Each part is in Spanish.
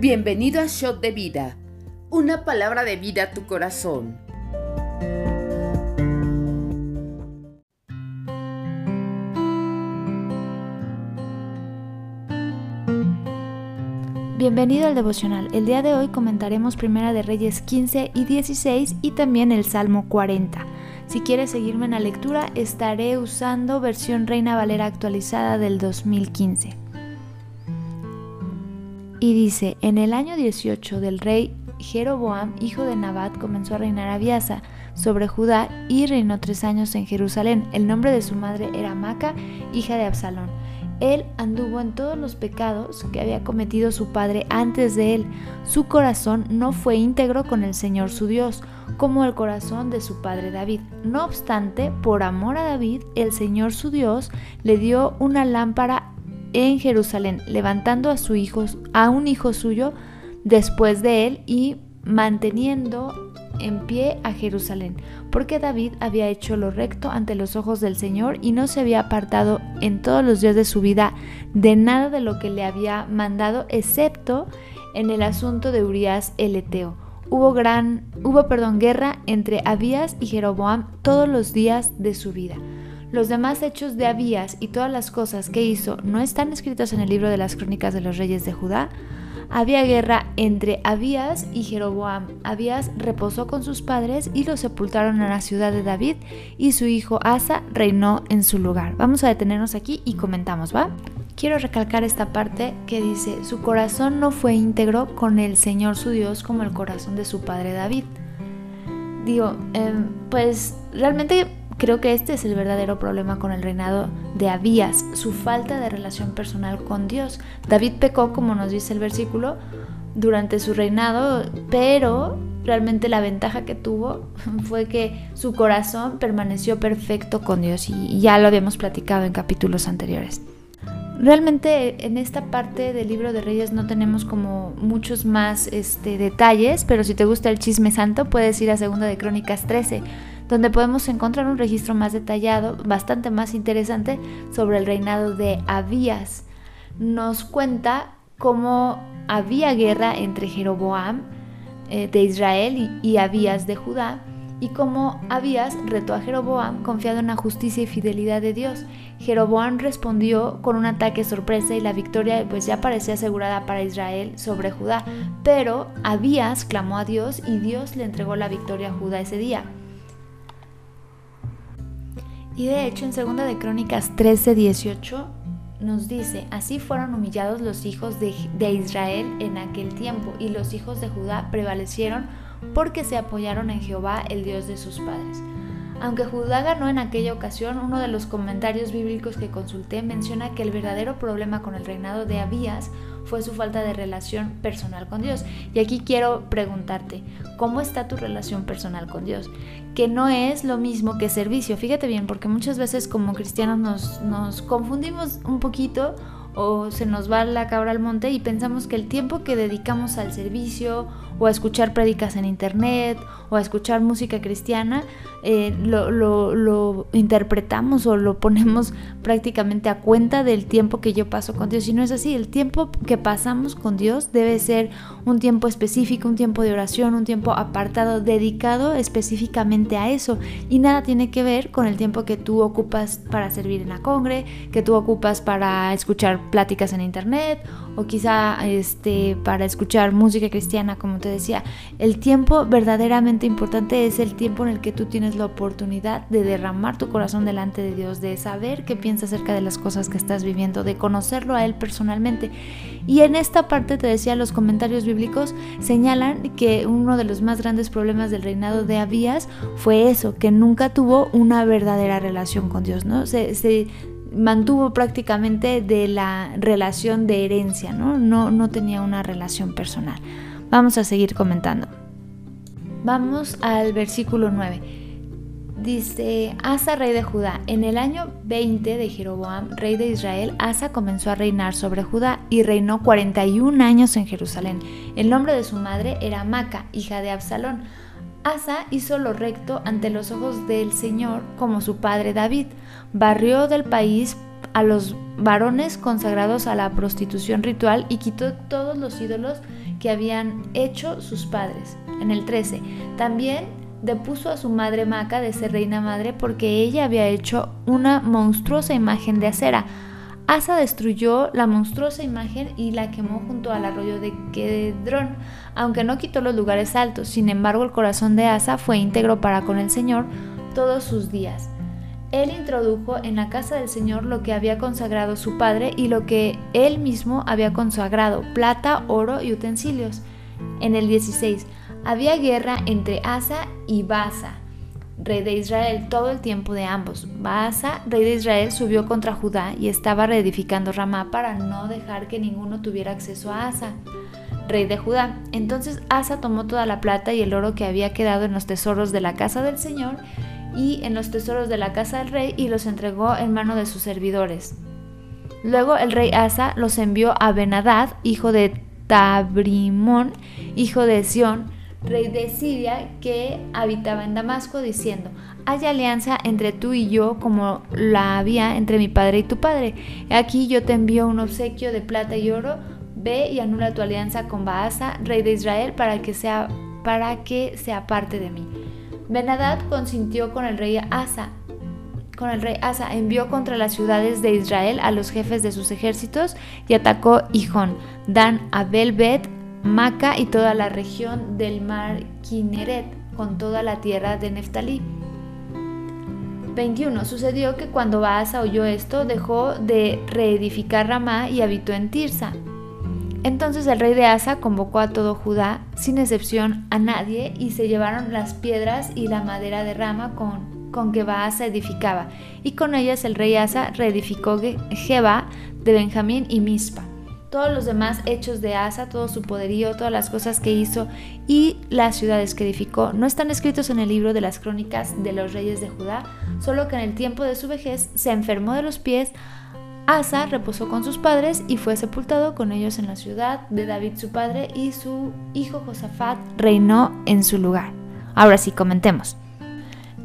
Bienvenido a Shot de Vida, una palabra de vida a tu corazón. Bienvenido al devocional. El día de hoy comentaremos Primera de Reyes 15 y 16 y también el Salmo 40. Si quieres seguirme en la lectura, estaré usando versión Reina Valera actualizada del 2015. Y dice, en el año 18 del rey Jeroboam, hijo de Nabat, comenzó a reinar Abiasa sobre Judá y reinó tres años en Jerusalén. El nombre de su madre era Maca, hija de Absalón. Él anduvo en todos los pecados que había cometido su padre antes de él. Su corazón no fue íntegro con el Señor su Dios, como el corazón de su padre David. No obstante, por amor a David, el Señor su Dios le dio una lámpara en Jerusalén, levantando a su hijo, a un hijo suyo después de él y manteniendo en pie a Jerusalén, porque David había hecho lo recto ante los ojos del Señor y no se había apartado en todos los días de su vida de nada de lo que le había mandado, excepto en el asunto de Urias el Eteo. Hubo gran, hubo perdón, guerra entre Abías y Jeroboam todos los días de su vida. Los demás hechos de Abías y todas las cosas que hizo no están escritos en el libro de las crónicas de los reyes de Judá había guerra entre Abías y Jeroboam. Abías reposó con sus padres y los sepultaron en la ciudad de David y su hijo Asa reinó en su lugar. Vamos a detenernos aquí y comentamos, ¿va? Quiero recalcar esta parte que dice, su corazón no fue íntegro con el Señor su Dios como el corazón de su padre David. Digo, em, pues realmente Creo que este es el verdadero problema con el reinado de Abías, su falta de relación personal con Dios. David pecó, como nos dice el versículo, durante su reinado, pero realmente la ventaja que tuvo fue que su corazón permaneció perfecto con Dios y ya lo habíamos platicado en capítulos anteriores. Realmente en esta parte del libro de Reyes no tenemos como muchos más este, detalles, pero si te gusta el chisme santo puedes ir a Segunda de Crónicas 13 donde podemos encontrar un registro más detallado, bastante más interesante, sobre el reinado de Abías. Nos cuenta cómo había guerra entre Jeroboam eh, de Israel y, Abías de Judá, y cómo Abías retó a Jeroboam confiado en la justicia y fidelidad de Dios. Jeroboam respondió con un ataque sorpresa y la victoria pues ya parecía asegurada para Israel sobre Judá, pero Abías clamó a Dios y Dios le entregó la victoria a Judá ese día. Y de hecho en 2 de Crónicas 13, 18 nos dice, así fueron humillados los hijos de, Israel en aquel tiempo, y los hijos de Judá prevalecieron porque se apoyaron en Jehová, el Dios de sus padres. Aunque Judá ganó en aquella ocasión, uno de los comentarios bíblicos que consulté menciona que el verdadero problema con el reinado de Abías fue su falta de relación personal con Dios. Y aquí quiero preguntarte, ¿cómo está tu relación personal con Dios? Que no es lo mismo que servicio. Fíjate bien, porque muchas veces como cristianos nos, nos confundimos un poquito o se nos va la cabra al monte y pensamos que el tiempo que dedicamos al servicio o a escuchar prédicas en internet o a escuchar música cristiana eh, lo, lo, interpretamos o lo ponemos prácticamente a cuenta del tiempo que yo paso con Dios. Y no es así, el tiempo que pasamos con Dios debe ser un tiempo específico, un tiempo de oración, un tiempo apartado, dedicado específicamente a eso. Y nada tiene que ver con el tiempo que tú ocupas para servir en la congre, que tú ocupas para escuchar pláticas en internet o quizá este, para escuchar música cristiana, como te decía. El tiempo verdaderamente importante es el tiempo en el que tú tienes la oportunidad de derramar tu corazón delante de Dios, de saber qué piensa acerca de las cosas que estás viviendo, de conocerlo a Él personalmente. Y en esta parte te decía, los comentarios bíblicos señalan que uno de los más grandes problemas del reinado de Abías fue eso, que nunca tuvo una verdadera relación con Dios, ¿no? Se, mantuvo prácticamente de la relación de herencia, ¿no? No, no tenía una relación personal. Vamos a seguir comentando. Vamos al versículo 9. Dice, Asa, rey de Judá, en el año 20 de Jeroboam, rey de Israel, Asa comenzó a reinar sobre Judá y reinó 41 años en Jerusalén. El nombre de su madre era Maca, hija de Absalón. Asa hizo lo recto ante los ojos del Señor como su padre David. Barrió del país a los varones consagrados a la prostitución ritual y quitó todos los ídolos que habían hecho sus padres. En el 13, también depuso a su madre Maca de ser reina madre porque ella había hecho una monstruosa imagen de acera. Asa destruyó la monstruosa imagen y la quemó junto al arroyo de Kedrón, aunque no quitó los lugares altos. Sin embargo, el corazón de Asa fue íntegro para con el Señor todos sus días. Él introdujo en la casa del Señor lo que había consagrado su padre y lo que él mismo había consagrado, plata, oro y utensilios. En el 16, había guerra entre Asa y Baasa, rey de Israel, todo el tiempo de ambos. Baasa, rey de Israel, subió contra Judá y estaba reedificando Ramá para no dejar que ninguno tuviera acceso a Asa, rey de Judá. Entonces Asa tomó toda la plata y el oro que había quedado en los tesoros de la casa del Señor y en los tesoros de la casa del rey y los entregó en mano de sus servidores. Luego el rey Asa los envió a Benadad, hijo de Tabrimón, hijo de Sión, rey de Siria, que habitaba en Damasco, diciendo, hay alianza entre tú y yo como la había entre mi padre y tu padre. Aquí yo te envío un obsequio de plata y oro, ve y anula tu alianza con Baasa, rey de Israel, para que sea, para que de mí. Benadad consintió con el rey Asa. Con el rey Asa envió contra las ciudades de Israel a los jefes de sus ejércitos y atacó Hijón, Dan, Abelbet, Maca y toda la región del mar Kineret, con toda la tierra de Neftalí. 21. Sucedió que cuando Baasa oyó esto, dejó de reedificar Ramá y habitó en Tirsa. Entonces el rey de Asa convocó a todo Judá, sin excepción a nadie, y se llevaron las piedras y la madera de rama con, con que Baasa edificaba, y con ellas el rey Asa reedificó Jeba de Benjamín y Mispa. Todos los demás hechos de Asa, todo su poderío, todas las cosas que hizo y las ciudades que edificó no están escritos en el libro de las crónicas de los reyes de Judá, solo que en el tiempo de su vejez se enfermó de los pies, Asa reposó con sus padres y fue sepultado con ellos en la ciudad de David su padre y su hijo Josafat reinó en su lugar. Ahora sí, comentemos.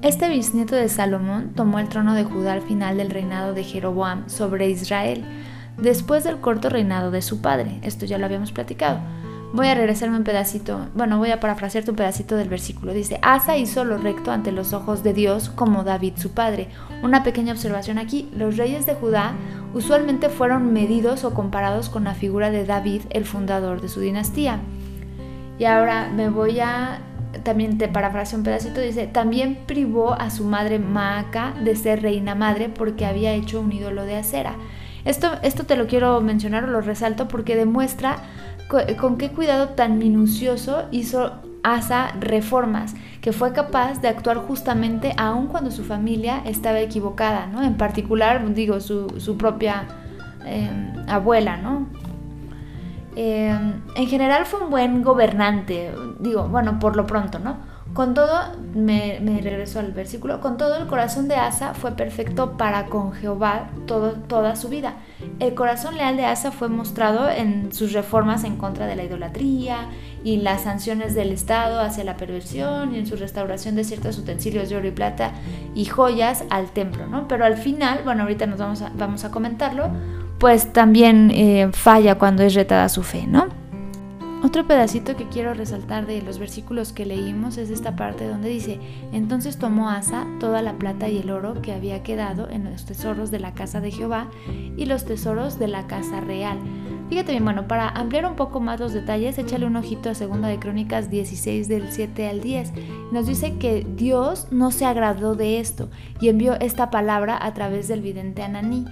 Este bisnieto de Salomón tomó el trono de Judá al final del reinado de Jeroboam sobre Israel, después del corto reinado de su padre. Esto ya lo habíamos platicado. Voy a regresarme un pedacito, bueno, voy a parafrasearte un pedacito del versículo. Dice, Asa hizo lo recto ante los ojos de Dios como David su padre. Una pequeña observación aquí, los reyes de Judá usualmente fueron medidos o comparados con la figura de David, el fundador de su dinastía. Y ahora me voy a, también te parafraseo un pedacito, dice, también privó a su madre Maaca de ser reina madre porque había hecho un ídolo de acera. Esto, esto te lo quiero mencionar o lo resalto porque demuestra con qué cuidado tan minucioso hizo Asa reformas, que fue capaz de actuar justamente aun cuando su familia estaba equivocada, ¿no? En particular, digo, su, propia em, abuela, ¿no? Em, en general fue un buen gobernante, digo, bueno, por lo pronto, ¿no? Con todo, me, regreso al versículo, con todo el corazón de Asa fue perfecto para con Jehová toda su vida. El corazón leal de Asa fue mostrado en sus reformas en contra de la idolatría y las sanciones del Estado hacia la perversión y en su restauración de ciertos utensilios de oro y plata y joyas al templo, ¿no? Pero al final, bueno, ahorita nos vamos a, vamos a comentarlo, pues también eh, falla cuando es retada su fe, ¿no? Otro pedacito que quiero resaltar de los versículos que leímos es esta parte donde dice, entonces tomó Asa toda la plata y el oro que había quedado en los tesoros de la casa de Jehová y los tesoros de la casa real. Fíjate bien, bueno, para ampliar un poco más los detalles, échale un ojito a Segunda de Crónicas 16 del 7 al 10. Nos dice que Dios no se agradó de esto y envió esta palabra a través del vidente Ananí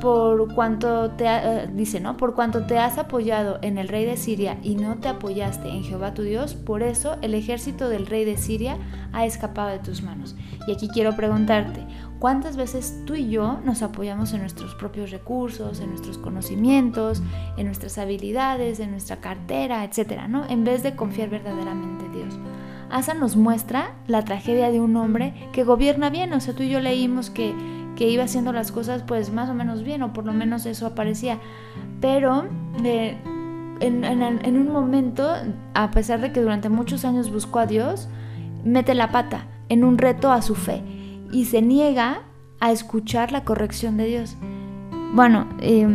por cuanto te eh, dice, ¿no? Por cuanto te has apoyado en el rey de Siria y no te apoyaste en Jehová tu Dios, por eso el ejército del rey de Siria ha escapado de tus manos. Y aquí quiero preguntarte, ¿cuántas veces tú y yo nos apoyamos en nuestros propios recursos, en nuestros conocimientos, en nuestras habilidades, en nuestra cartera, etcétera, ¿no? En vez de confiar verdaderamente en Dios. Asa nos muestra la tragedia de un hombre que gobierna bien, o sea, tú y yo leímos que que iba haciendo las cosas pues más o menos bien, o por lo menos eso aparecía. Pero eh, en, un momento, a pesar de que durante muchos años buscó a Dios, mete la pata en un reto a su fe y se niega a escuchar la corrección de Dios. Bueno, eh,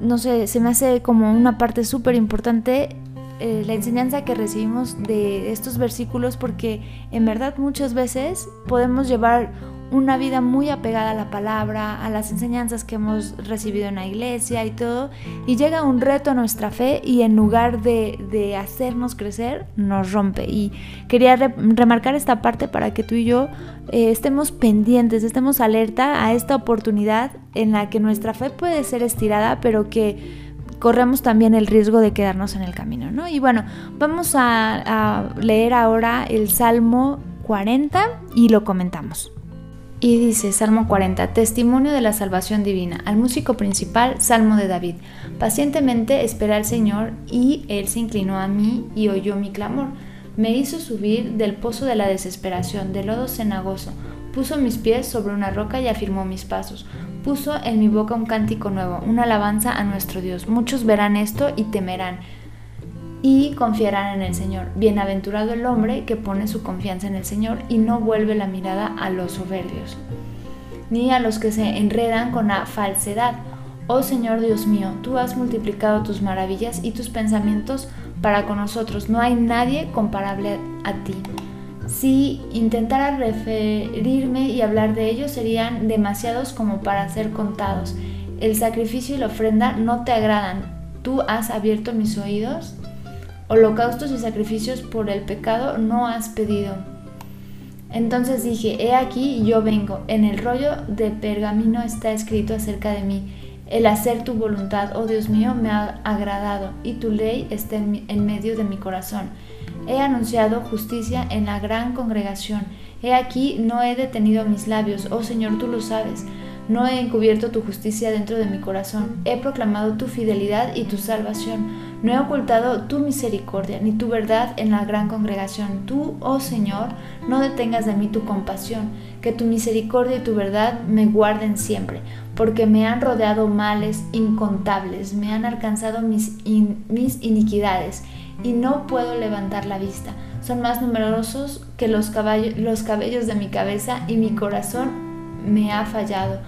no sé, se me hace como una parte súper importante eh, la enseñanza que recibimos de estos versículos porque en verdad muchas veces podemos llevar una vida muy apegada a la palabra, a las enseñanzas que hemos recibido en la iglesia y todo, y llega un reto a nuestra fe y en lugar de, hacernos crecer, nos rompe. Y quería remarcar esta parte para que tú y yo eh, estemos pendientes, estemos alerta a esta oportunidad en la que nuestra fe puede ser estirada, pero que corremos también el riesgo de quedarnos en el camino, ¿no? Y bueno, vamos a, a leer ahora el Salmo 40 y lo comentamos. Y dice, Salmo 40, Testimonio de la salvación divina. Al músico principal, Salmo de David. Pacientemente esperé al Señor y Él se inclinó a mí y oyó mi clamor. Me hizo subir del pozo de la desesperación, del lodo cenagoso. Puso mis pies sobre una roca y afirmó mis pasos. Puso en mi boca un cántico nuevo, una alabanza a nuestro Dios. Muchos verán esto y temerán y confiarán en el Señor. Bienaventurado el hombre que pone su confianza en el Señor y no vuelve la mirada a los soberbios, ni a los que se enredan con la falsedad. Oh Señor Dios mío, tú has multiplicado tus maravillas y tus pensamientos para con nosotros. No hay nadie comparable a ti. Si intentara referirme y hablar de ellos serían demasiados como para ser contados. El sacrificio y la ofrenda no te agradan. Tú has abierto mis oídos holocaustos y sacrificios por el pecado no has pedido. Entonces dije, he aquí yo vengo, en el rollo de pergamino está escrito acerca de mí, el hacer tu voluntad, oh Dios mío, me ha agradado, y tu ley está en, medio de mi corazón. He anunciado justicia en la gran congregación, he aquí no he detenido mis labios, oh Señor, tú lo sabes. No he encubierto tu justicia dentro de mi corazón, he proclamado tu fidelidad y tu salvación. No he ocultado tu misericordia ni tu verdad en la gran congregación. Tú, oh Señor, no detengas de mí tu compasión, que tu misericordia y tu verdad me guarden siempre, porque me han rodeado males incontables, me han alcanzado mis, mis iniquidades, y no puedo levantar la vista. Son más numerosos que los, los cabellos de mi cabeza, y mi corazón me ha fallado.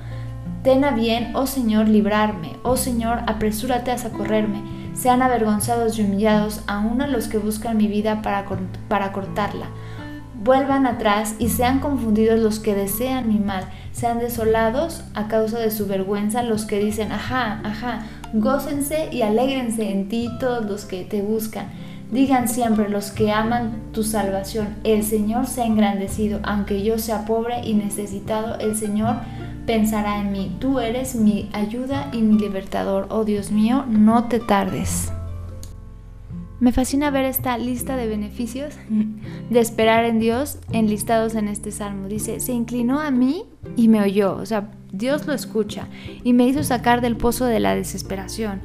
Ten a bien, oh Señor, librarme, oh Señor, apresúrate a socorrerme sean avergonzados y humillados aún a los que buscan mi vida para, para cortarla. Vuelvan atrás y sean confundidos los que desean mi mal, sean desolados a causa de su vergüenza los que dicen, ajá, ajá, gócense y alégrense en ti todos los que te buscan. Digan siempre los que aman tu salvación, el Señor se ha engrandecido, aunque yo sea pobre y necesitado, el Señor pensará en mí. Tú eres mi ayuda y mi libertador. Oh Dios mío, no te tardes. Me fascina ver esta lista de beneficios de esperar en Dios enlistados en este salmo. Dice, se inclinó a mí y me oyó. O sea, Dios lo escucha y me hizo sacar del pozo de la desesperación.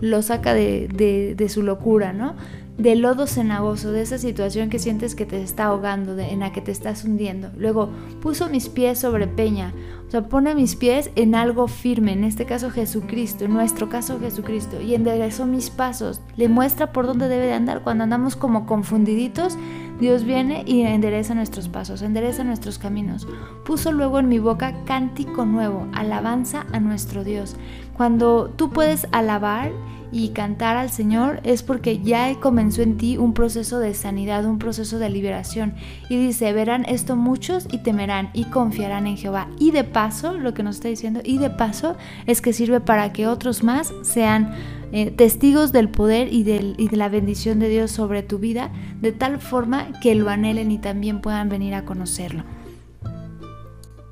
Lo saca de, de su locura, ¿no? De lodo cenagoso, de esa situación que sientes que te está ahogando, en la que te estás hundiendo. Luego puso mis pies sobre peña, o sea, pone mis pies en algo firme, en este caso Jesucristo, en nuestro caso Jesucristo, y enderezó mis pasos, le muestra por dónde debe de andar. Cuando andamos como confundiditos, Dios viene y endereza nuestros pasos, endereza nuestros caminos. Puso luego en mi boca cántico nuevo, alabanza a nuestro Dios. Cuando tú puedes alabar, y cantar al Señor es porque ya comenzó en ti un proceso de sanidad, un proceso de liberación. Y dice, verán esto muchos y temerán y confiarán en Jehová. Y de paso, lo que nos está diciendo, y de paso es que sirve para que otros más sean eh, testigos del poder y, y de la bendición de Dios sobre tu vida, de tal forma que lo anhelen y también puedan venir a conocerlo.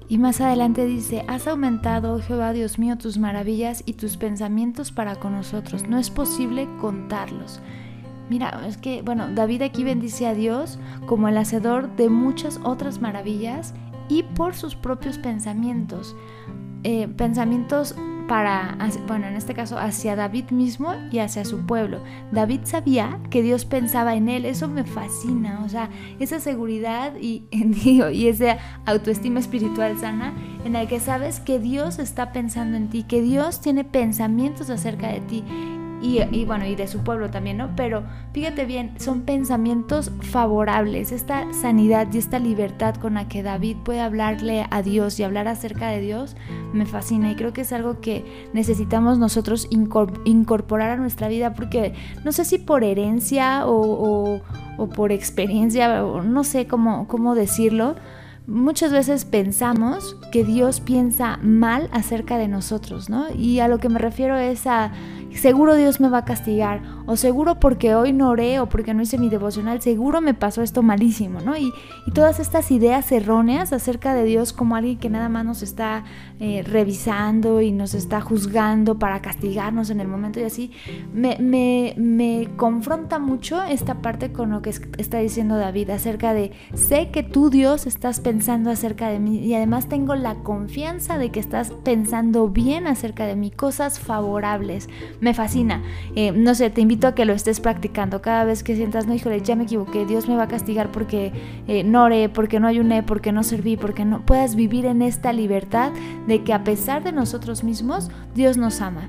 Y más adelante dice, has aumentado, oh Jehová Dios mío, tus maravillas y tus pensamientos para con nosotros. No es posible contarlos. Mira, es que, bueno, David aquí bendice a Dios como el hacedor de muchas otras maravillas y por sus propios pensamientos. Eh, pensamientos para, bueno, en este caso hacia David mismo y hacia su pueblo. David sabía que Dios pensaba en él, eso me fascina, o sea, esa seguridad y, y esa autoestima espiritual sana en la que sabes que Dios está pensando en ti, que Dios tiene pensamientos acerca de ti y, bueno, y de su pueblo también, ¿no? Pero fíjate bien, son pensamientos favorables, esta sanidad y esta libertad con la que David puede hablarle a Dios y hablar acerca de Dios, me fascina y creo que es algo que necesitamos nosotros incorporar a nuestra vida porque no sé si por herencia o, por experiencia, o no sé cómo, cómo decirlo, muchas veces pensamos que Dios piensa mal acerca de nosotros, ¿no? Y a lo que me refiero es a seguro Dios me va a castigar, o seguro porque hoy no oré o porque no hice mi devocional, seguro me pasó esto malísimo, ¿no? Y, todas estas ideas erróneas acerca de Dios como alguien que nada más nos está eh, revisando y nos está juzgando para castigarnos en el momento y así, me, me, me confronta mucho esta parte con lo que está diciendo David acerca de, sé que tú Dios estás pensando acerca de mí y además tengo la confianza de que estás pensando bien acerca de mí, cosas favorables me fascina. Eh, no sé, te invito a que lo estés practicando. Cada vez que sientas, no, híjole, ya me equivoqué, Dios me va a castigar porque eh, no oré, porque no ayuné, porque no serví, porque no puedas vivir en esta libertad de que a pesar de nosotros mismos, Dios nos ama.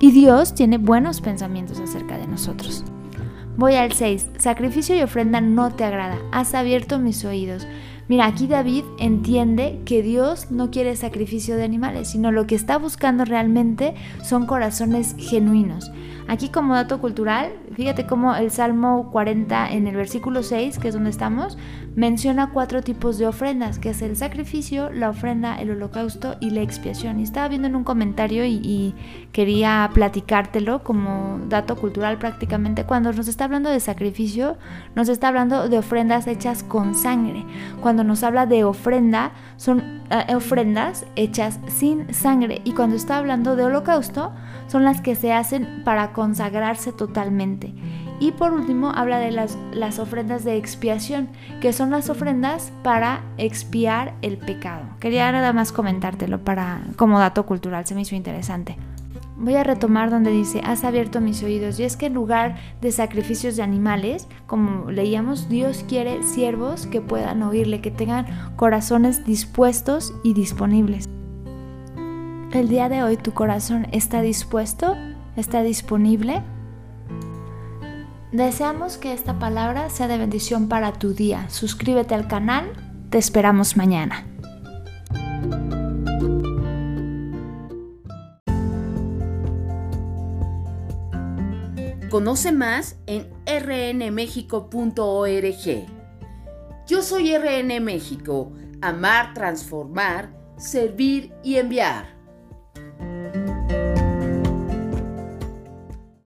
Y Dios tiene buenos pensamientos acerca de nosotros. Voy al 6. Sacrificio y ofrenda no te agrada. Has abierto mis oídos. Mira, aquí David entiende que Dios no quiere sacrificio de animales, sino lo que está buscando realmente son corazones genuinos. Aquí como dato cultural, fíjate cómo el Salmo 40 en el versículo 6, que es donde estamos, menciona cuatro tipos de ofrendas, que es el sacrificio, la ofrenda, el holocausto y la expiación. Y estaba viendo en un comentario y, quería platicártelo como dato cultural prácticamente. Cuando nos está hablando de sacrificio, nos está hablando de ofrendas hechas con sangre. Cuando nos habla de ofrenda, son eh, ofrendas hechas sin sangre. Y cuando está hablando de holocausto, son las que se hacen para consagrarse totalmente. Y por último habla de las, las, ofrendas de expiación, que son las ofrendas para expiar el pecado. Quería nada más comentártelo para, como dato cultural, se me hizo interesante. Voy a retomar donde dice, has abierto mis oídos. Y es que en lugar de sacrificios de animales, como leíamos, Dios quiere siervos que puedan oírle, que tengan corazones dispuestos y disponibles. El día de hoy tu corazón está dispuesto, está disponible. Deseamos que esta palabra sea de bendición para tu día. Suscríbete al canal, te esperamos mañana. Conoce más en rnmexico.org. Yo soy RN México, amar, transformar, servir y enviar.